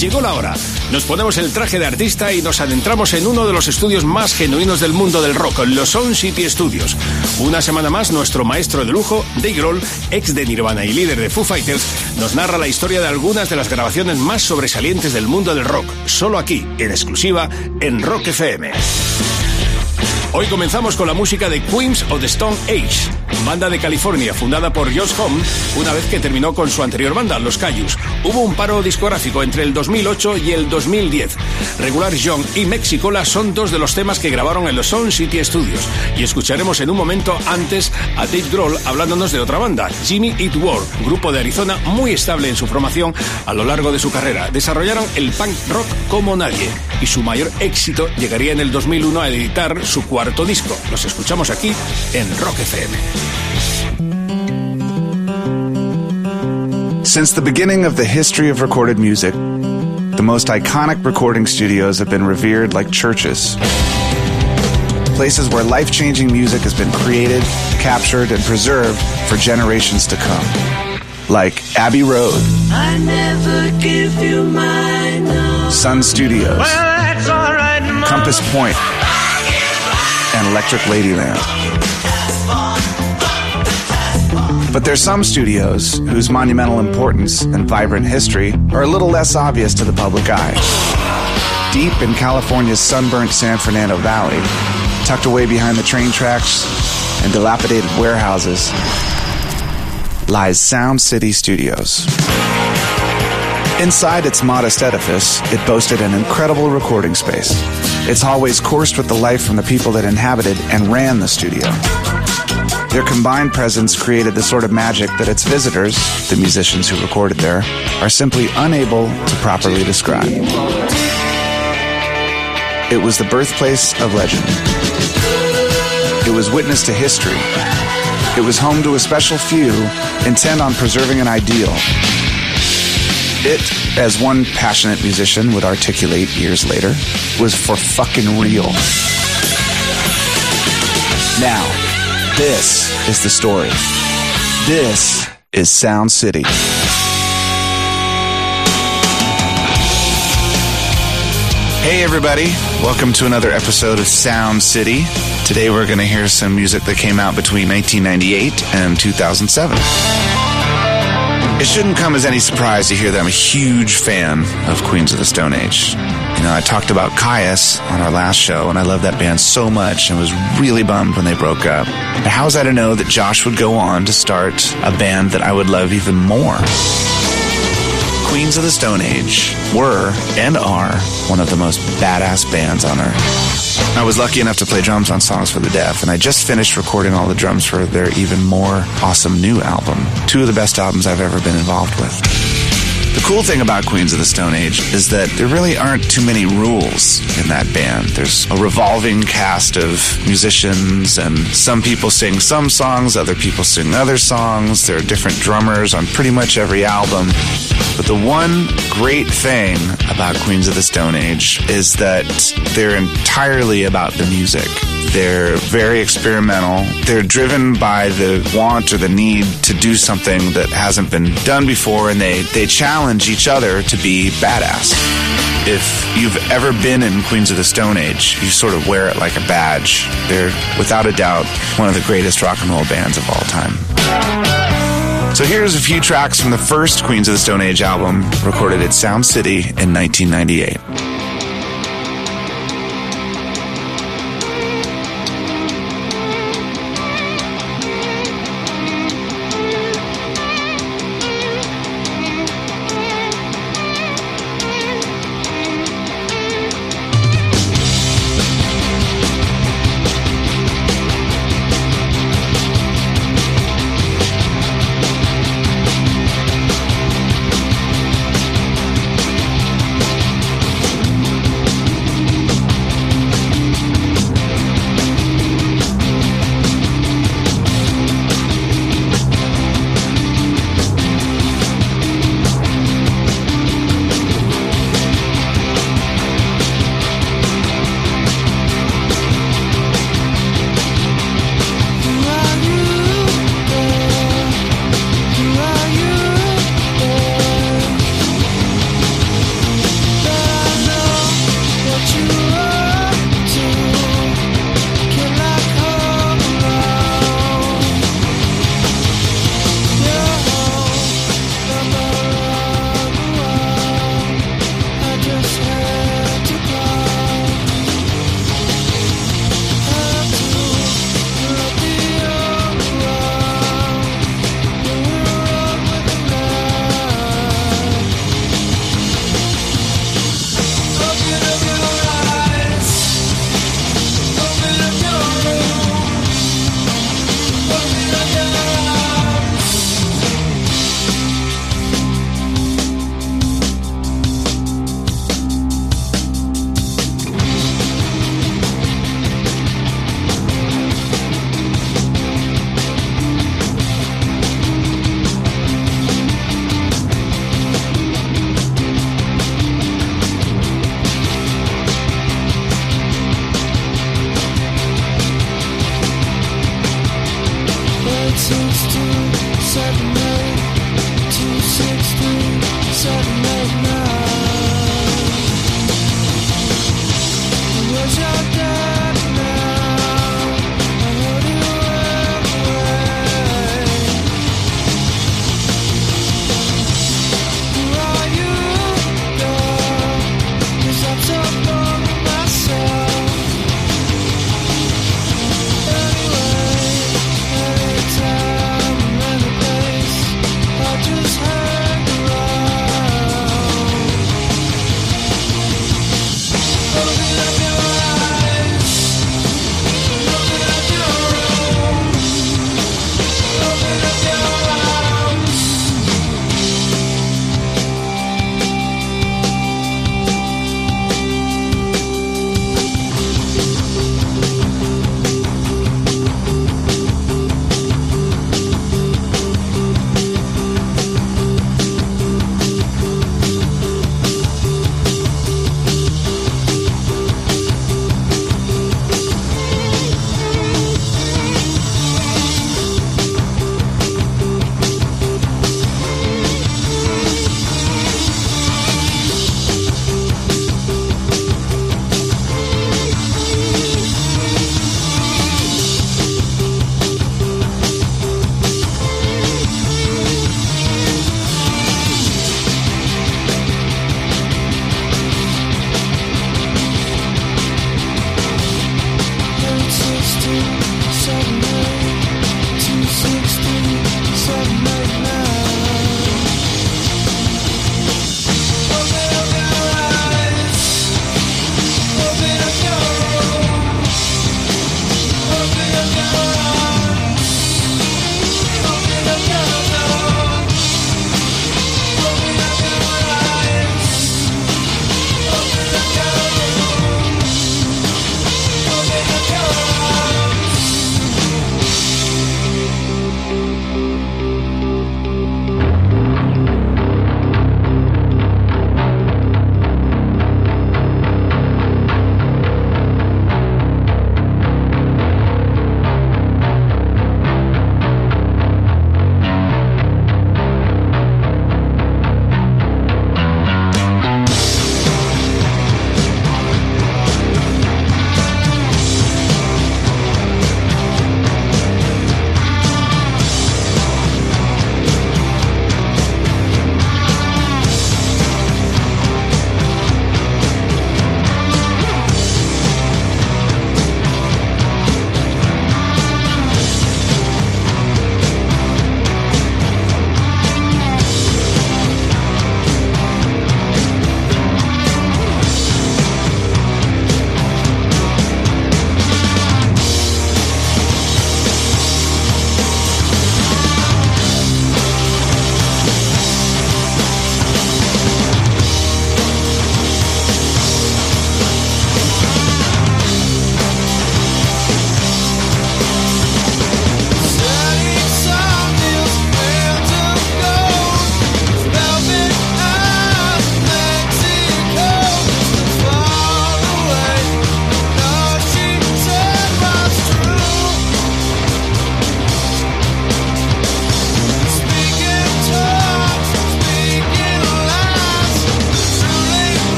Llegó la hora. Nos ponemos el traje de artista y nos adentramos en uno de los estudios más genuinos del mundo del rock, los Sound City Studios. Una semana más, nuestro maestro de lujo, Dave Grohl, ex de Nirvana y líder de Foo Fighters, nos narra la historia de algunas de las grabaciones más sobresalientes del mundo del rock, solo aquí, en exclusiva, en Rock FM. Hoy comenzamos con la música de Queens of the Stone Age, banda de California fundada por Josh Homme una vez que terminó con su anterior banda, Los Cayus. Hubo un paro discográfico entre el 2008 y el 2010. Regular Young y Mexicola son dos de los temas que grabaron en los Sound City Studios y escucharemos en un momento antes a Dave Grohl hablándonos de otra banda, Jimmy Eat World, grupo de Arizona muy estable en su formación a lo largo de su carrera. Desarrollaron el punk rock como nadie y su mayor éxito llegaría en el 2001 a editar su cuarto disco. Los escuchamos aquí en Rock FM. Since the beginning of the history of recorded music, the most iconic recording studios have been revered like churches. Places where life changing music has been created, captured, and preserved for generations to come. Like Abbey Road, I never give you my no. Sun Studios, Well, that's all right, Compass Point, and Electric Ladyland. But there's some studios whose monumental importance and vibrant history are a little less obvious to the public eye. Deep in California's sunburnt San Fernando Valley, tucked away behind the train tracks and dilapidated warehouses, lies Sound City Studios. Inside its modest edifice, it boasted an incredible recording space. Its hallways coursed with the life from the people that inhabited and ran the studio. Their combined presence created the sort of magic that its visitors, the musicians who recorded there, are simply unable to properly describe. It was the birthplace of legend. It was witness to history. It was home to a special few intent on preserving an ideal. It, as one passionate musician would articulate years later, was for fucking real. Now, this is the story. This is Sound City. Hey, everybody. Welcome to another episode of Sound City. Today we're going to hear some music that came out between 1998 and 2007. It shouldn't come as any surprise to hear that I'm a huge fan of Queens of the Stone Age. You know, I talked about Kyuss on our last show, and I love that band so much and was really bummed when they broke up. But how was I to know that Josh would go on to start a band that I would love even more? Queens of the Stone Age were and are one of the most badass bands on earth. I was lucky enough to play drums on Songs for the Deaf, and I just finished recording all the drums for their even more awesome new album. Two of the best albums I've ever been involved with. The cool thing about Queens of the Stone Age is that there really aren't too many rules in that band. There's a revolving cast of musicians, and some people sing some songs, other people sing other songs. There are different drummers on pretty much every album. But the one great thing about Queens of the Stone Age is that they're entirely about the music. They're very experimental. They're driven by the want or the need to do something that hasn't been done before, and they, they challenge each other to be badass. If you've ever been in Queens of the Stone Age, you sort of wear it like a badge. They're, without a doubt, one of the greatest rock and roll bands of all time. So here's a few tracks from the first Queens of the Stone Age album, recorded at Sound City in 1998.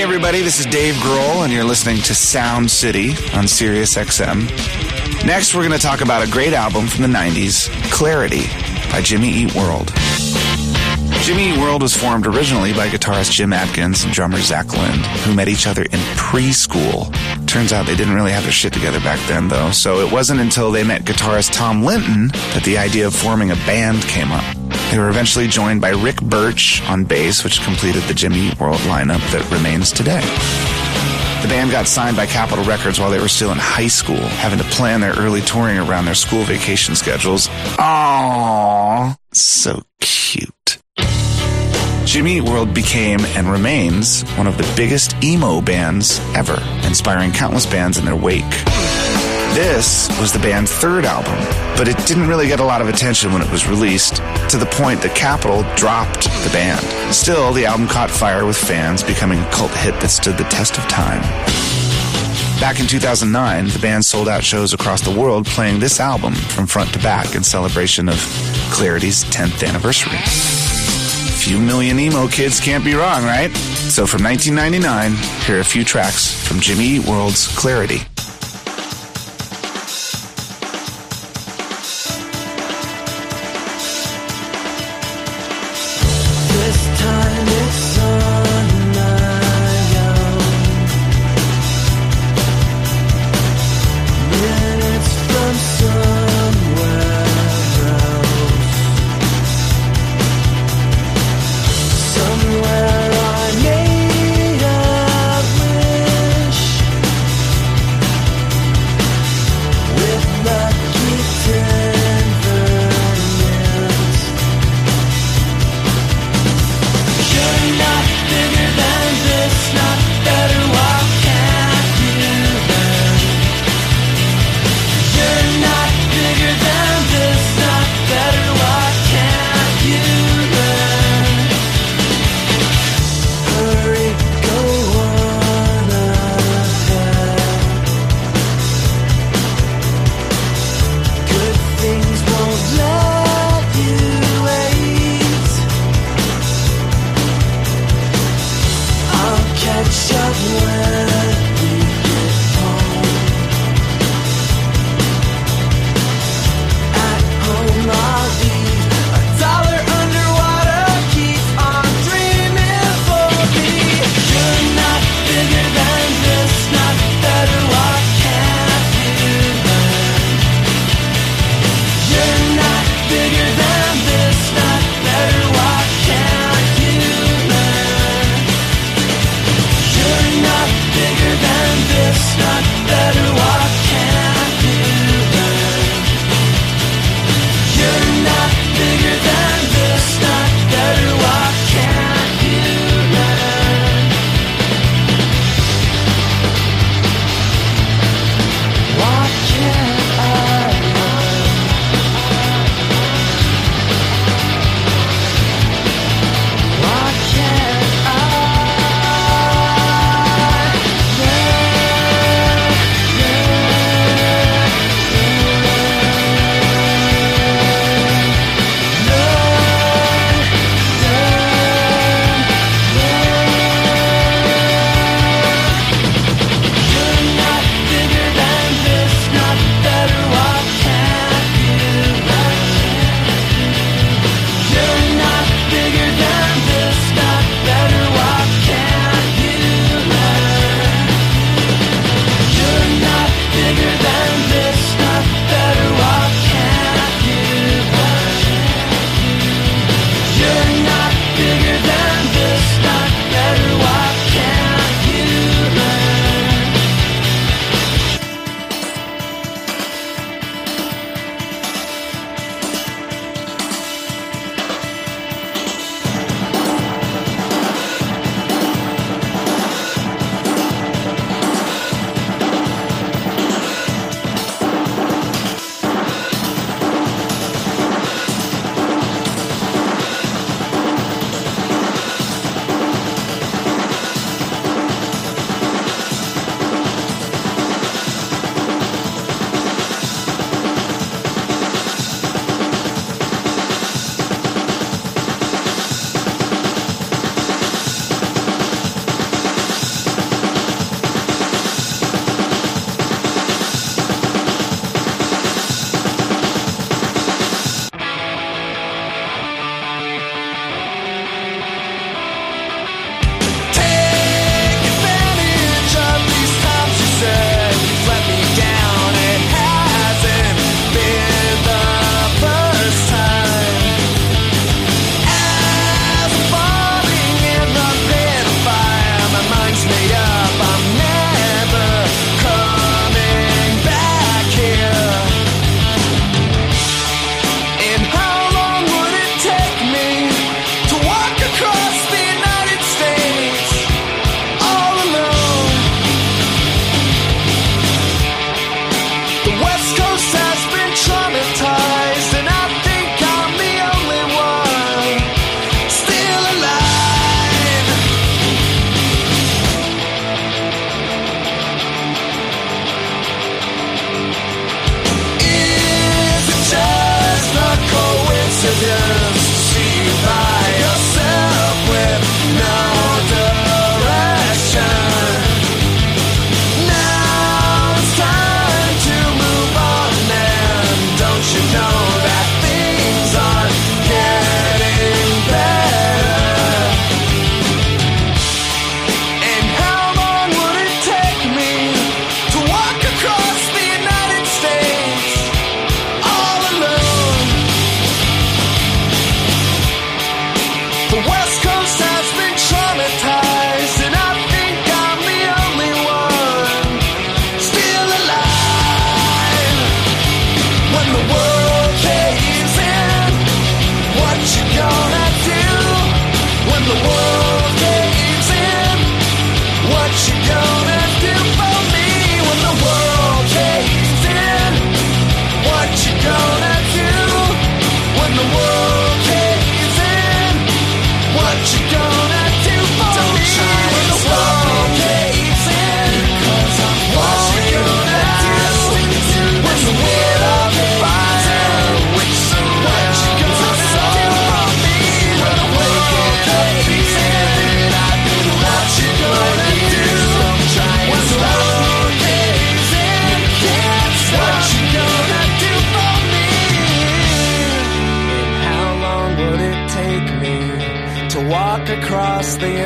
Everybody. This is Dave Grohl, and you're listening to Sound City on Sirius XM. Next, we're going to talk about a great album from the 90s, Clarity, by Jimmy Eat World. Jimmy Eat World was formed originally by guitarist Jim Adkins and drummer Zach Lind, who met each other in preschool. Turns out they didn't really have their shit together back then, though, so it wasn't until they met guitarist Tom Linton that the idea of forming a band came up. They were eventually joined by Rick Burch on bass, which completed the Jimmy World lineup that remains today. The band got signed by Capitol Records while they were still in high school, having to plan their early touring around their school vacation schedules. Aww, so cute. Jimmy Eat World became and remains one of the biggest emo bands ever, inspiring countless bands in their wake. This was the band's third album, but it didn't really get a lot of attention when it was released, to the point that Capitol dropped the band. Still, the album caught fire with fans, becoming a cult hit that stood the test of time. Back in 2009, the band sold out shows across the world playing this album from front to back in celebration of Clarity's 10th anniversary. Few million emo kids can't be wrong, right? So from 1999, here are a few tracks from Jimmy Eat World's Clarity.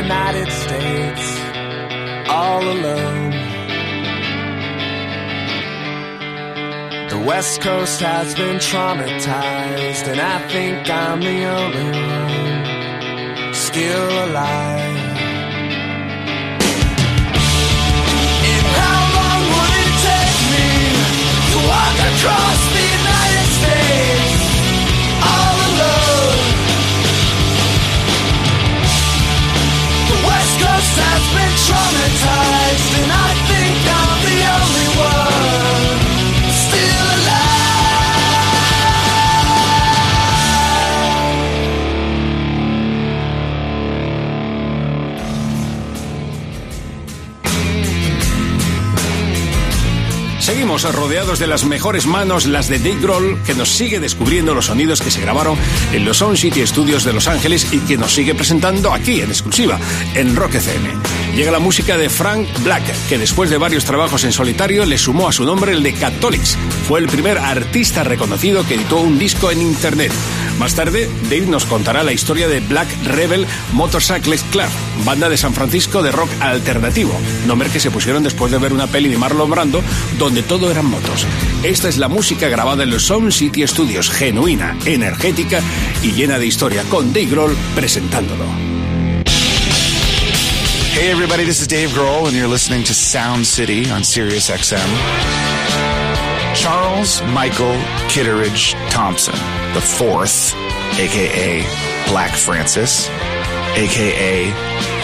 United States all alone. The West Coast has been traumatized, and I think I'm the only one still alive. And how long would it take me to walk across Seguimos rodeados de las mejores manos, las de Dave Grohl, que nos sigue descubriendo los sonidos que se grabaron en los Sound City Studios de Los Ángeles y que nos sigue presentando aquí en exclusiva, en Rock FM. Llega la música de Frank Black, que después de varios trabajos en solitario le sumó a su nombre el de Catholics. Fue el primer artista reconocido que editó un disco en internet. Más tarde, Dave nos contará la historia de Black Rebel Motorcycle Club, banda de San Francisco de rock alternativo, nombre que se pusieron después de ver una peli de Marlon Brando donde todo eran motos. Esta es la música grabada en los Sound City Studios, genuina, energética y llena de historia, con Dave Grohl presentándolo. Hey everybody, this is Dave Grohl and you're listening to Sound City on Sirius XM. Charles Michael Kittridge Thompson, the fourth, aka Black Francis, aka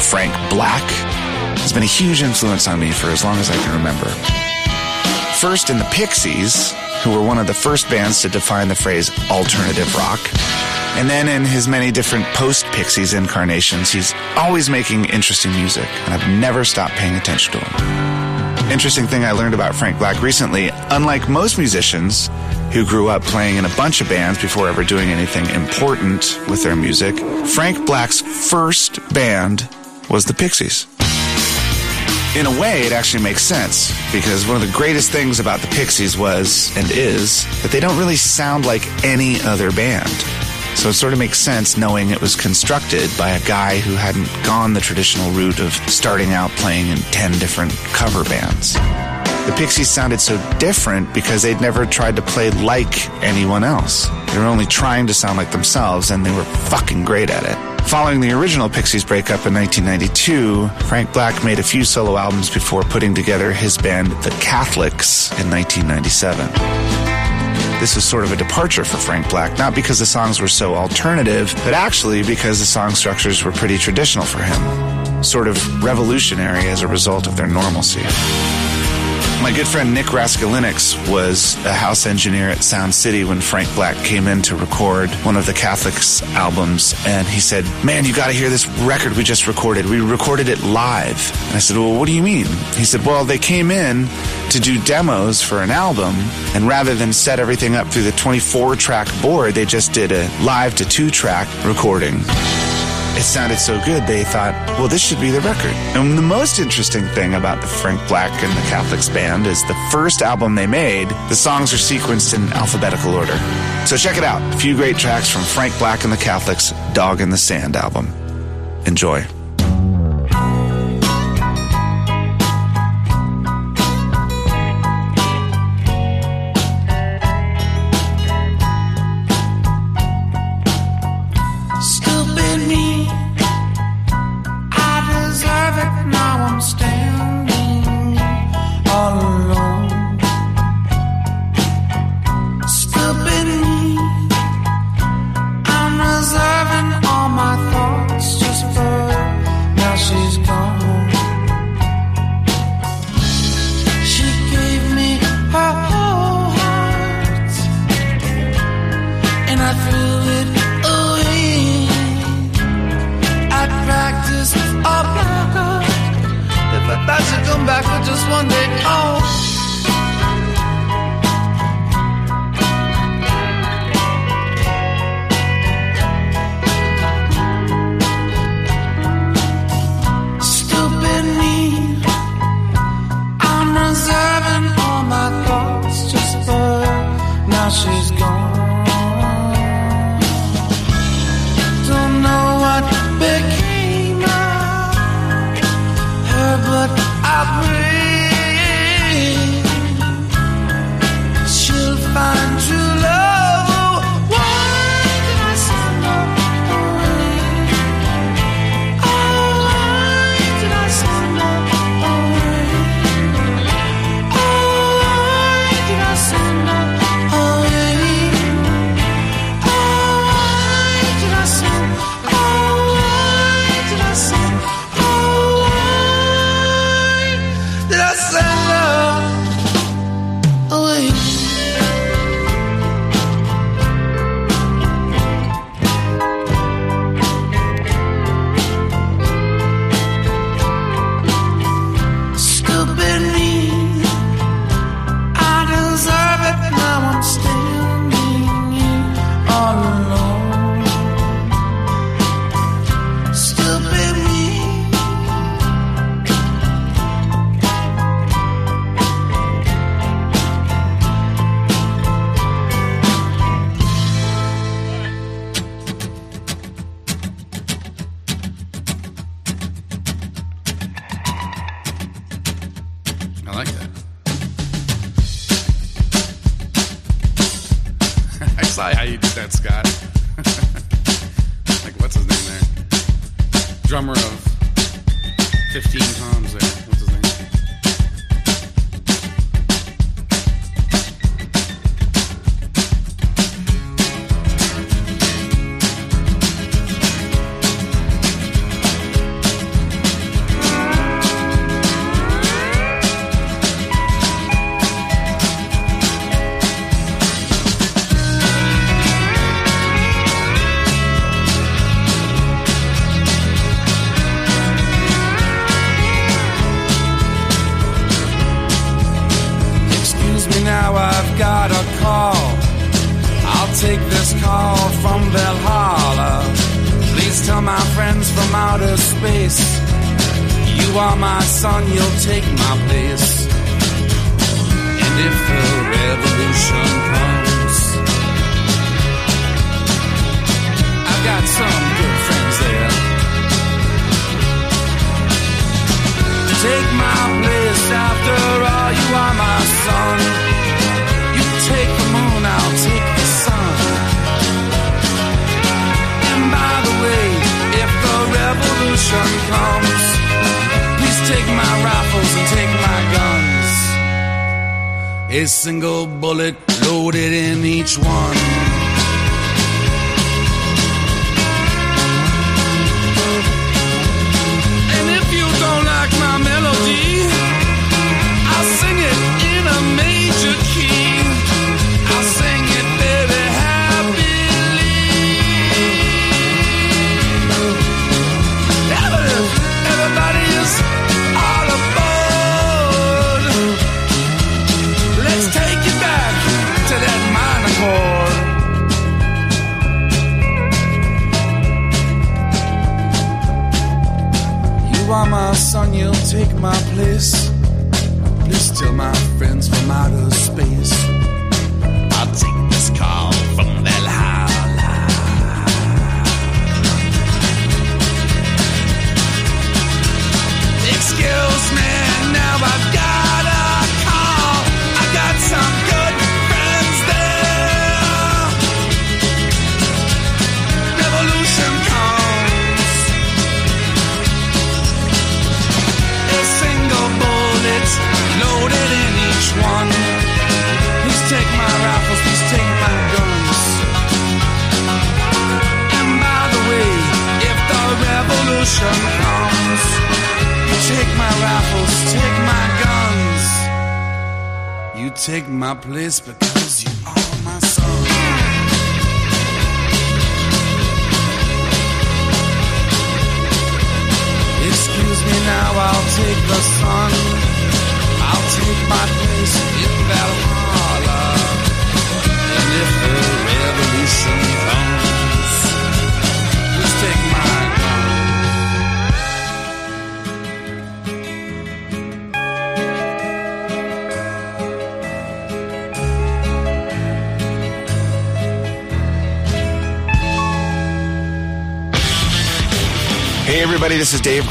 Frank Black, has been a huge influence on me for as long as I can remember. First in the Pixies, who were one of the first bands to define the phrase alternative rock. And then in his many different post Pixies incarnations, he's always making interesting music, and I've never stopped paying attention to him. Interesting thing I learned about Frank Black recently unlike most musicians who grew up playing in a bunch of bands before ever doing anything important with their music, Frank Black's first band was the Pixies. In a way, it actually makes sense because one of the greatest things about the Pixies was and is that they don't really sound like any other band. So it sort of makes sense knowing it was constructed by a guy who hadn't gone the traditional route of starting out playing in 10 different cover bands. The Pixies sounded so different because they'd never tried to play like anyone else. They were only trying to sound like themselves and they were fucking great at it. Following the original Pixies breakup in 1992, Frank Black made a few solo albums before putting together his band The Catholics in 1997. This was sort of a departure for Frank Black, not because the songs were so alternative, but actually because the song structures were pretty traditional for him, sort of revolutionary as a result of their normalcy. My good friend Nick Raskulinecz was a house engineer at Sound City when Frank Black came in to record one of the Catholics albums. And he said, Man, you got to hear this record we just recorded. We recorded it live. And I said, Well, what do you mean? He said, Well, they came in to do demos for an album. And rather than set everything up through the 24 track board, they just did a live to two track recording it sounded so good they thought, well, this should be the record. And the most interesting thing about the Frank Black and the Catholics band is the first album they made, the songs are sequenced in alphabetical order. So check it out. A few great tracks from Frank Black and the Catholics' Dog in the Sand album. Enjoy.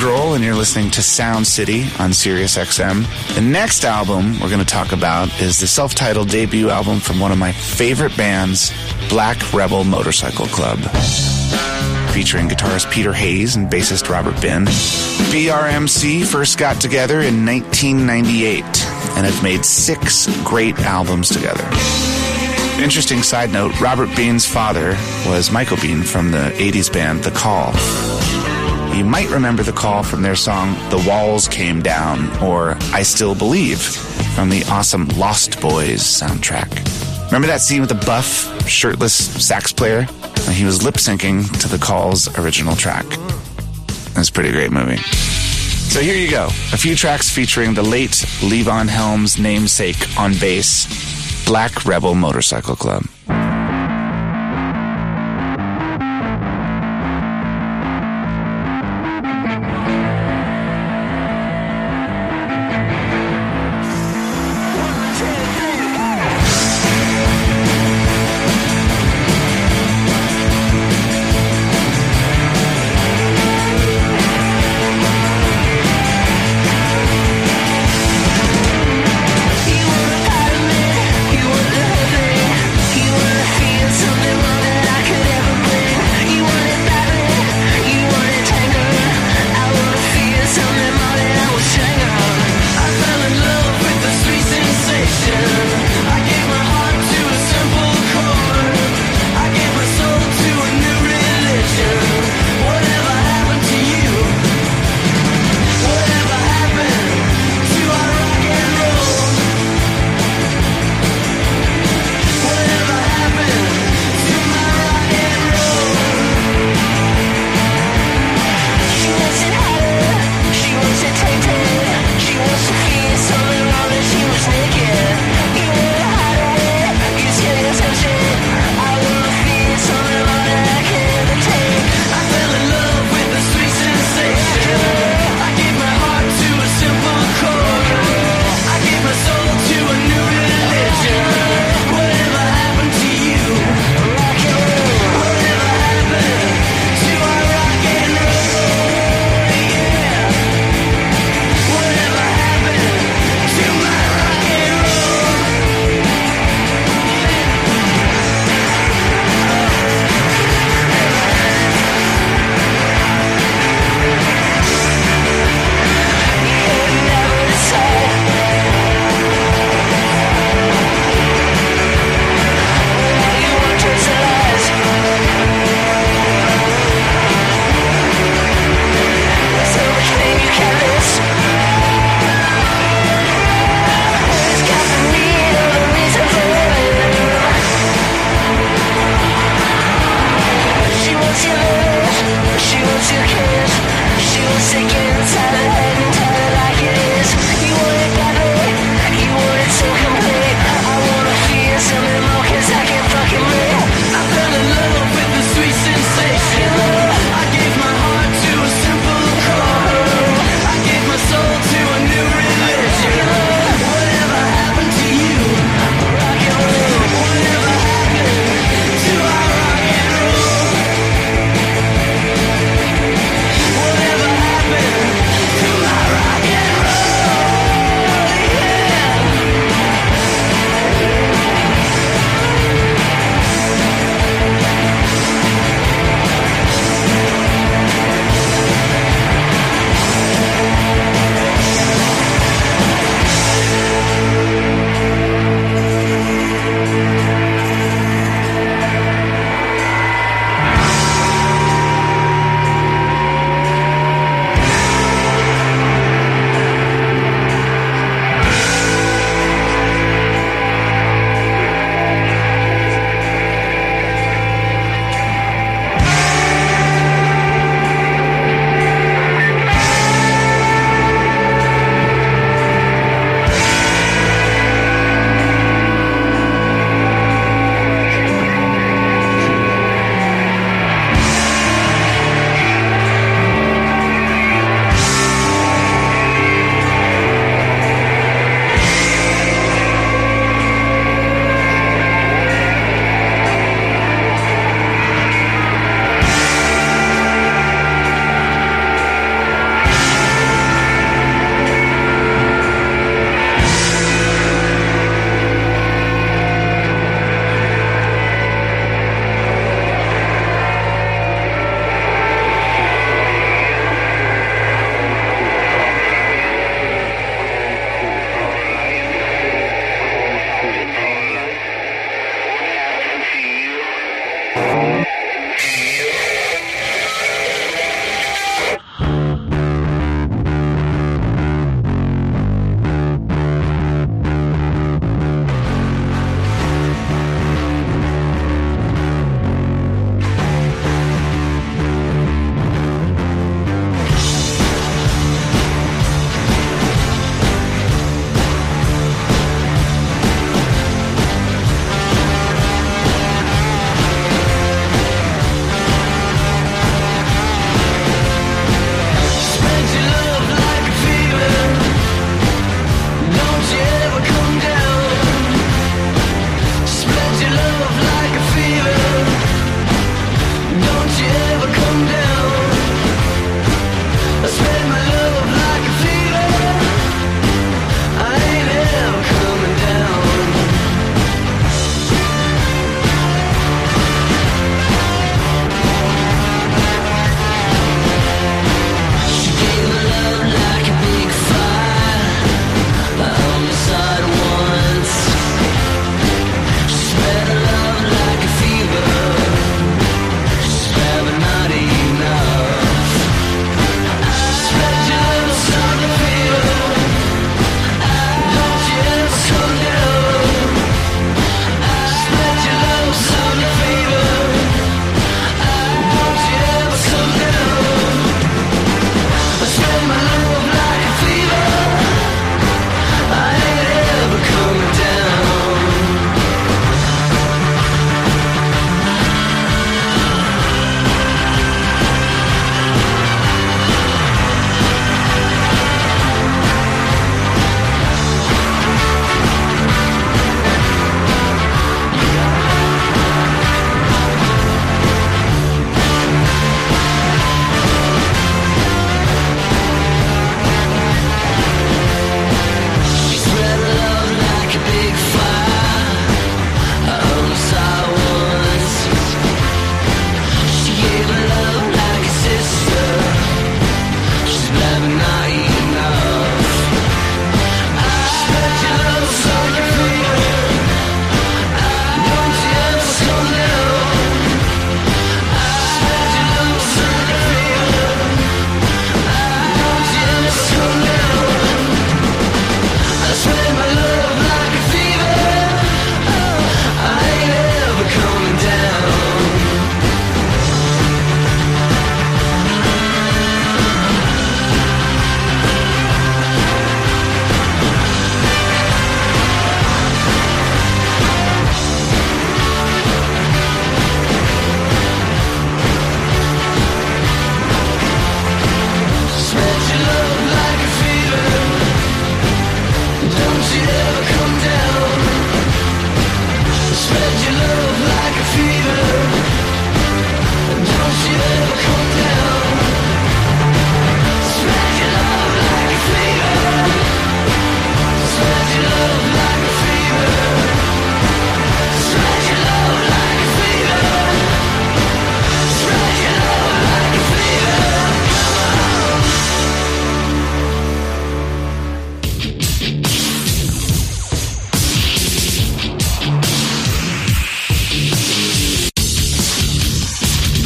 Grohl and you're listening to Sound City on Sirius XM. The next album we're going to talk about is the self-titled debut album from one of my favorite bands, Black Rebel Motorcycle Club. Featuring guitarist Peter Hayes and bassist Robert Been. BRMC first got together in 1998 and have made six great albums together. Interesting side note, Robert Been's father was Michael Been from the 80s band The Call. You might remember the call from their song The Walls Came Down or I Still Believe from the awesome Lost Boys soundtrack. Remember that scene with the buff, shirtless sax player? He was lip syncing to the call's original track. It's a pretty great movie. So here you go. A few tracks featuring the late Levon Helm's namesake on bass, Black Rebel Motorcycle Club.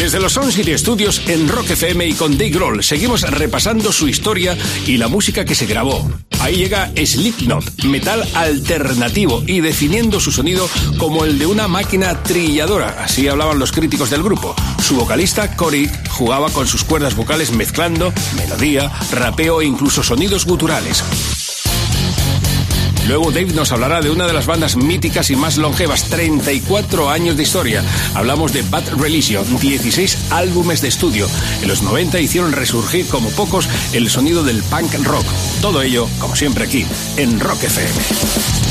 Desde los Sound Studios en Rock FM y con Dave Grohl seguimos repasando su historia y la música que se grabó. Ahí llega Slipknot, metal alternativo y definiendo su sonido como el de una máquina trilladora, así hablaban los críticos del grupo. Su vocalista, Cory, jugaba con sus cuerdas vocales mezclando melodía, rapeo e incluso sonidos guturales. Luego Dave nos hablará de una de las bandas míticas y más longevas, 34 años de historia. Hablamos de Bad Religion, 16 álbumes de estudio. En los 90 hicieron resurgir como pocos el sonido del punk rock. Todo ello, como siempre aquí, en Rock FM.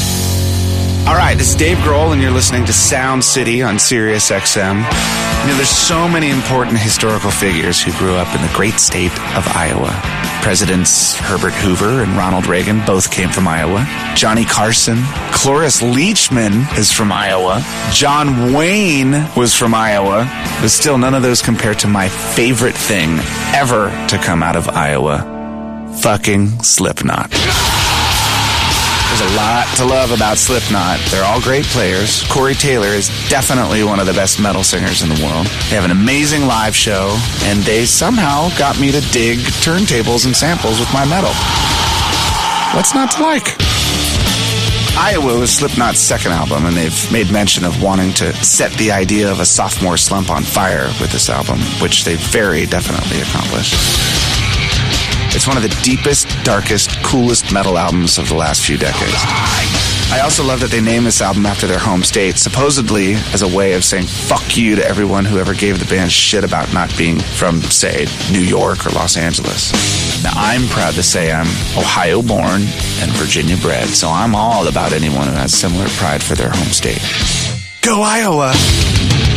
All right, this is Dave Grohl, and you're listening to Sound City on Sirius XM. You know, there's so many important historical figures who grew up in the great state of Iowa. Presidents Herbert Hoover and Ronald Reagan both came from Iowa. Johnny Carson, Cloris Leachman is from Iowa. John Wayne was from Iowa. But still, none of those compare to my favorite thing ever to come out of Iowa fucking Slipknot. There's a lot to love about Slipknot. They're all great players. Corey Taylor is definitely one of the best metal singers in the world. They have an amazing live show, and they somehow got me to dig turntables and samples with my metal. What's not to like? Iowa was Slipknot's second album, and they've made mention of wanting to set the idea of a sophomore slump on fire with this album, which they very definitely accomplished. It's one of the deepest, darkest, coolest metal albums of the last few decades. I also love that they named this album after their home state, supposedly as a way of saying fuck you to everyone who ever gave the band shit about not being from, say, New York or Los Angeles. Now, I'm proud to say I'm Ohio born and Virginia bred, so I'm all about anyone who has similar pride for their home state. Go Iowa!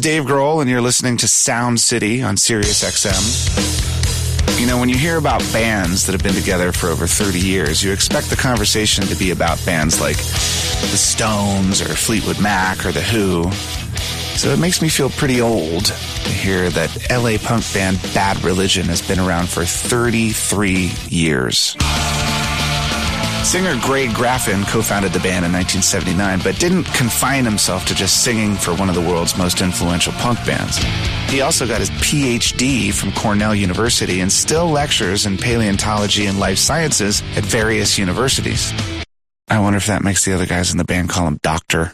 Is Dave Grohl, and you're listening to Sound City on Sirius XM. You know, when you hear about bands that have been together for over 30 years, you expect the conversation to be about bands like the Stones or Fleetwood Mac or The Who. So it makes me feel pretty old to hear that LA punk band Bad Religion has been around for 33 years. Singer Greg Graffin co-founded the band in 1979, but didn't confine himself to just singing for one of the world's most influential punk bands. He also got his PhD from Cornell University and still lectures in paleontology and life sciences at various universities. I wonder if that makes the other guys in the band call him Doctor.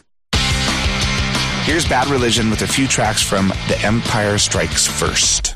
Here's Bad Religion with a few tracks from The Empire Strikes First.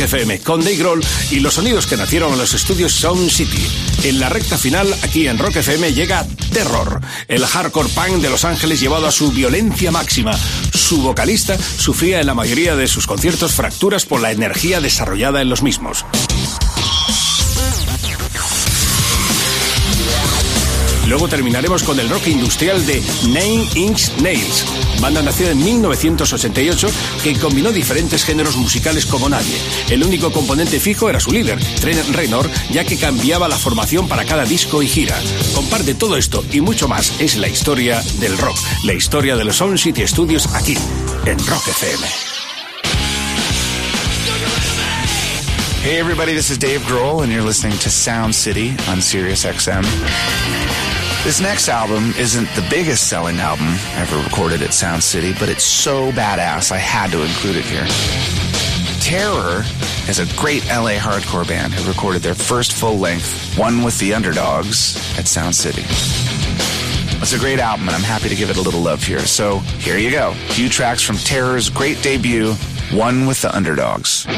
Rock FM con Dave Grohl y los sonidos que nacieron en los estudios Sound City. En la recta final, aquí en Rock FM, llega Terror, el hardcore punk de Los Ángeles llevado a su violencia máxima. Su vocalista sufría en la mayoría de sus conciertos fracturas por la energía desarrollada en los mismos. Luego terminaremos con el rock industrial de Nine Inch Nails, banda nacida en 1988 que combinó diferentes géneros musicales como nadie. El único componente fijo era su líder, Trent Reznor, ya que cambiaba la formación para cada disco y gira. Comparte todo esto y mucho más es la historia del rock, la historia de los Sound City Studios aquí, en Rock FM. Hey everybody, this is Dave Grohl, and you're listening to Sound City on Sirius XM. This next album isn't the biggest selling album ever recorded at Sound City, but it's so badass I had to include it here. Terror is a great LA hardcore band who recorded their first full length, One with the Underdogs, at Sound City. It's a great album, and I'm happy to give it a little love here. So here you go. A few tracks from Terror's great debut, One with the Underdogs. Born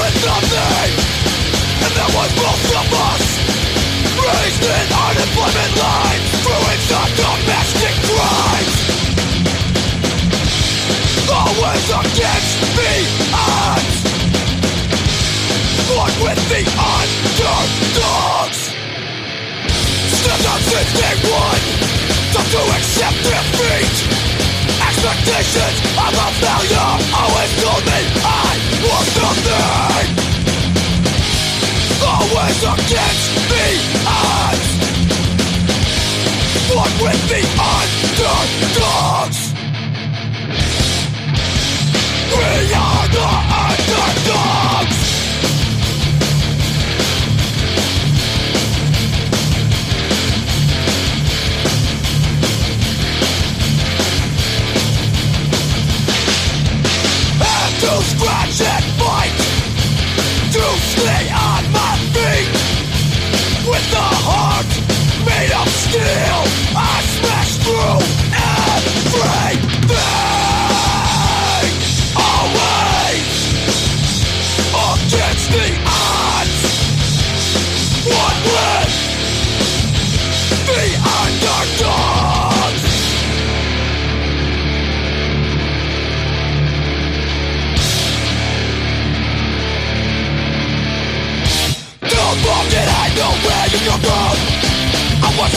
with nothing, and that was most of us. Raised in unemployment lines, ruins of domestic crimes. Always against the odds. Born with the underdogs. Stepped up since day one, tough to accept defeat. Expectations of a failure always told me I against the odds. One with the underdogs. We are the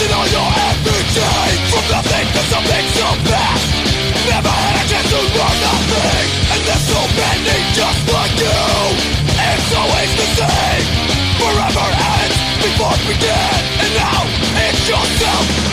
I'm all your everything From nothing to something so fast Never had a chance to learn nothing And there's so many just like you. It's always the same. Forever ends before we begin And now it's yourself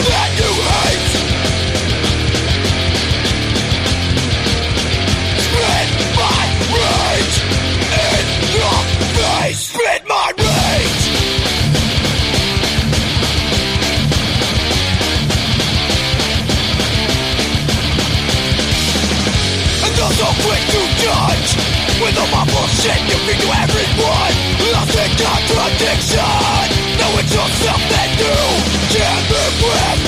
all bullshit you feed to everyone. In contradiction Know it's yourself that you can't live with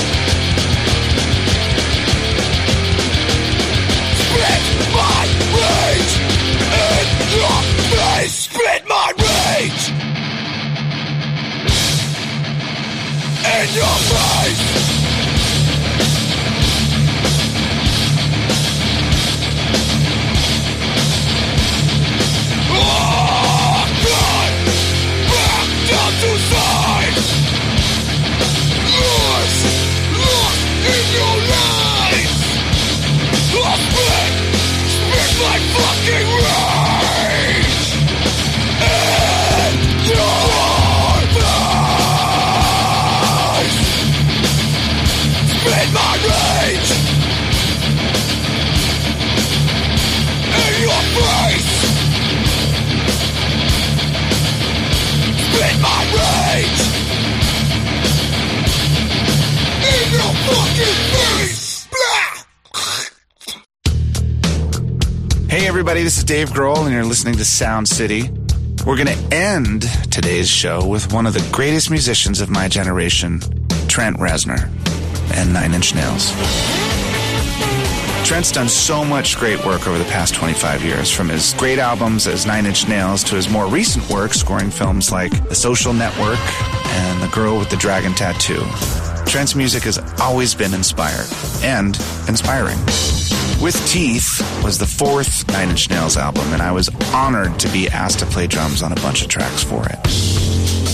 Dave Grohl, and you're listening to Sound City. We're going to end today's show with one of the greatest musicians of my generation, Trent Reznor, and Nine Inch Nails. Trent's done so much great work over the past 25 years, from his great albums as Nine Inch Nails to his more recent work, scoring films like The Social Network and The Girl with the Dragon Tattoo. Trent's music has always been inspired and inspiring. With Teeth was the fourth Nine Inch Nails album, and I was honored to be asked to play drums on a bunch of tracks for it.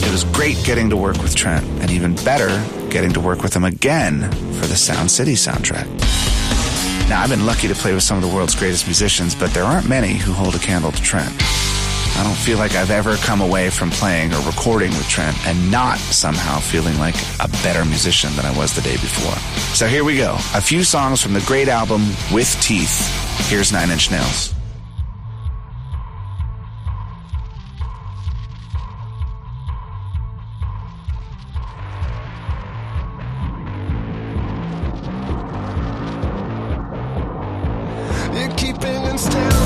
It was great getting to work with Trent, and even better, getting to work with him again for the Sound City soundtrack. Now, I've been lucky to play with some of the world's greatest musicians, but there aren't many who hold a candle to Trent. I don't feel like I've ever come away from playing or recording with Trent and not somehow feeling like a better musician than I was the day before. So here we go. A few songs from the great album With Teeth. Here's Nine Inch Nails. Keeping in step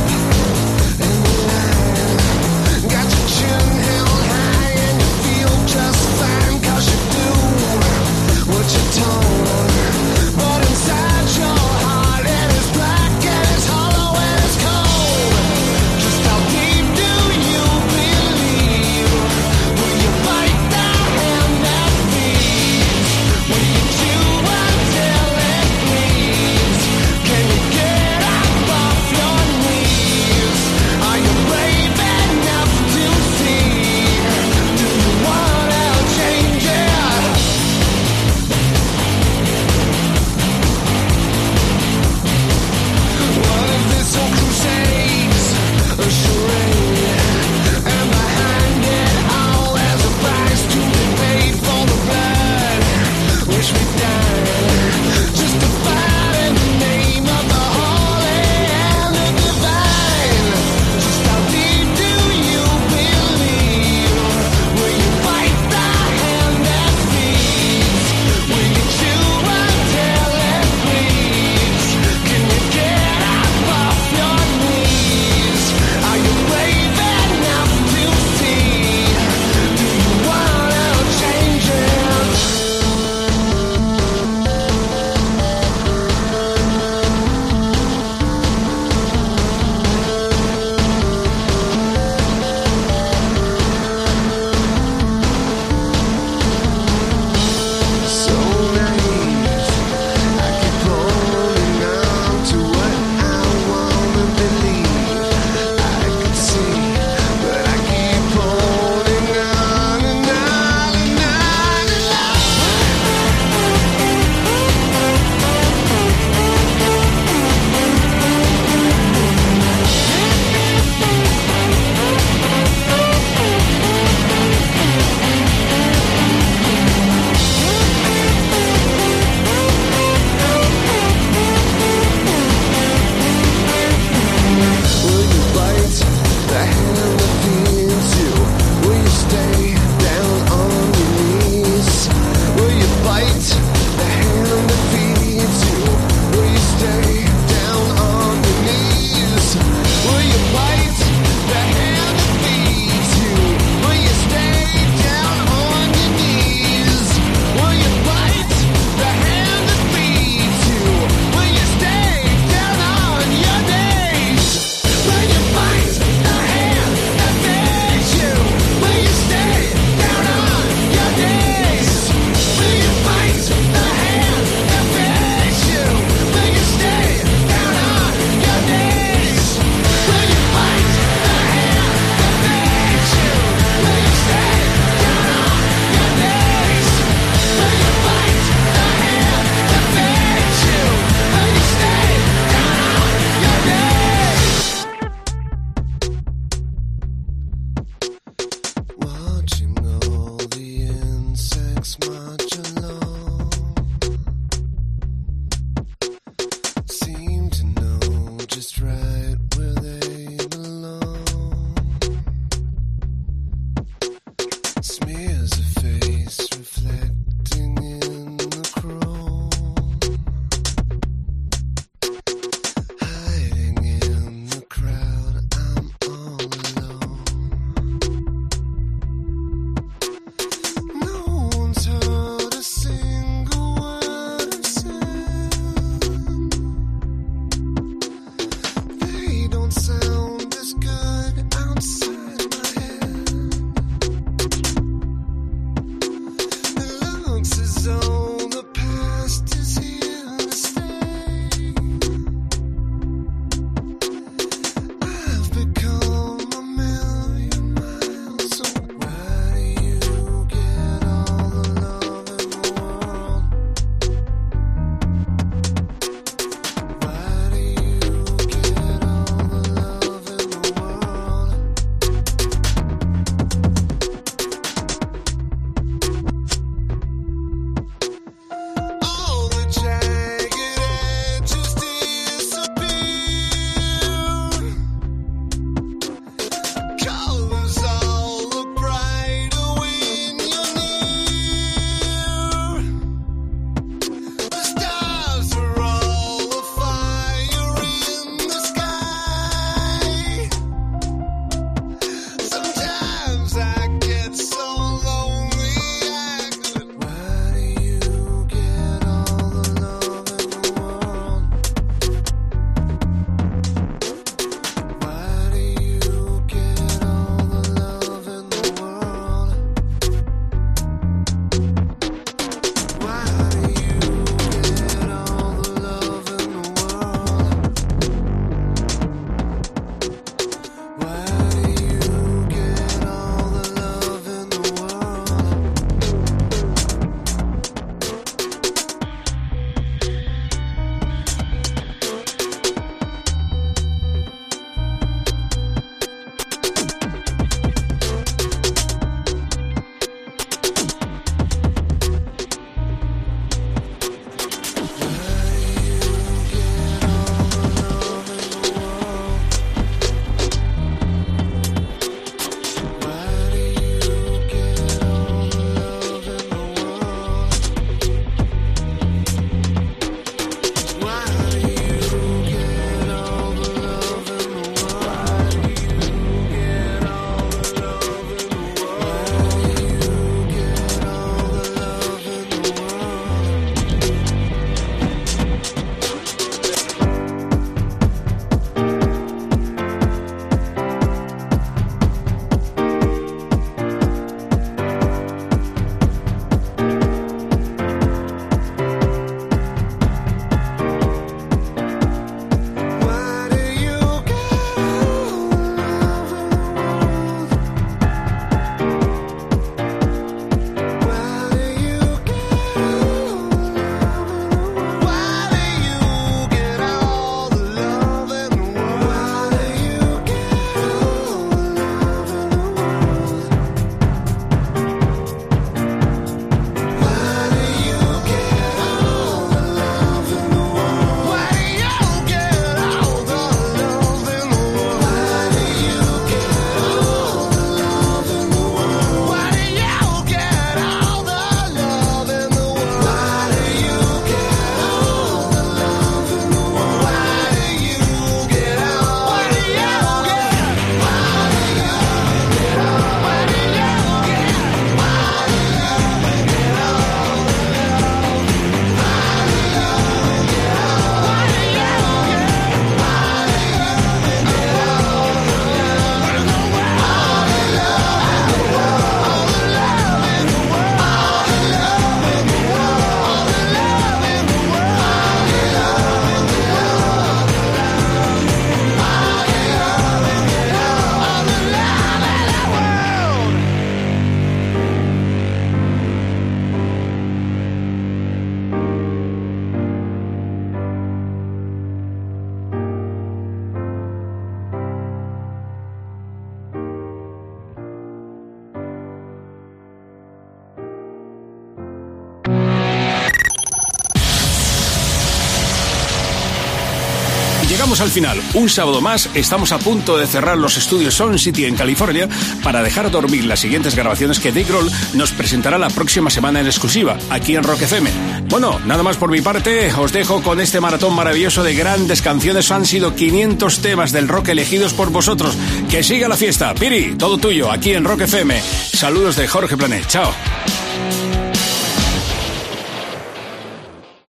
al final. Un sábado más, estamos a punto de cerrar los estudios Sound City en California para dejar dormir las siguientes grabaciones que Dave Grohl nos presentará la próxima semana en exclusiva, aquí en Rock FM. Bueno, nada más por mi parte, os dejo con este maratón maravilloso de grandes canciones. Han sido 500 temas del rock elegidos por vosotros. Que siga la fiesta. Piri, todo tuyo, aquí en Rock FM. Saludos de Jorge Planet. Chao.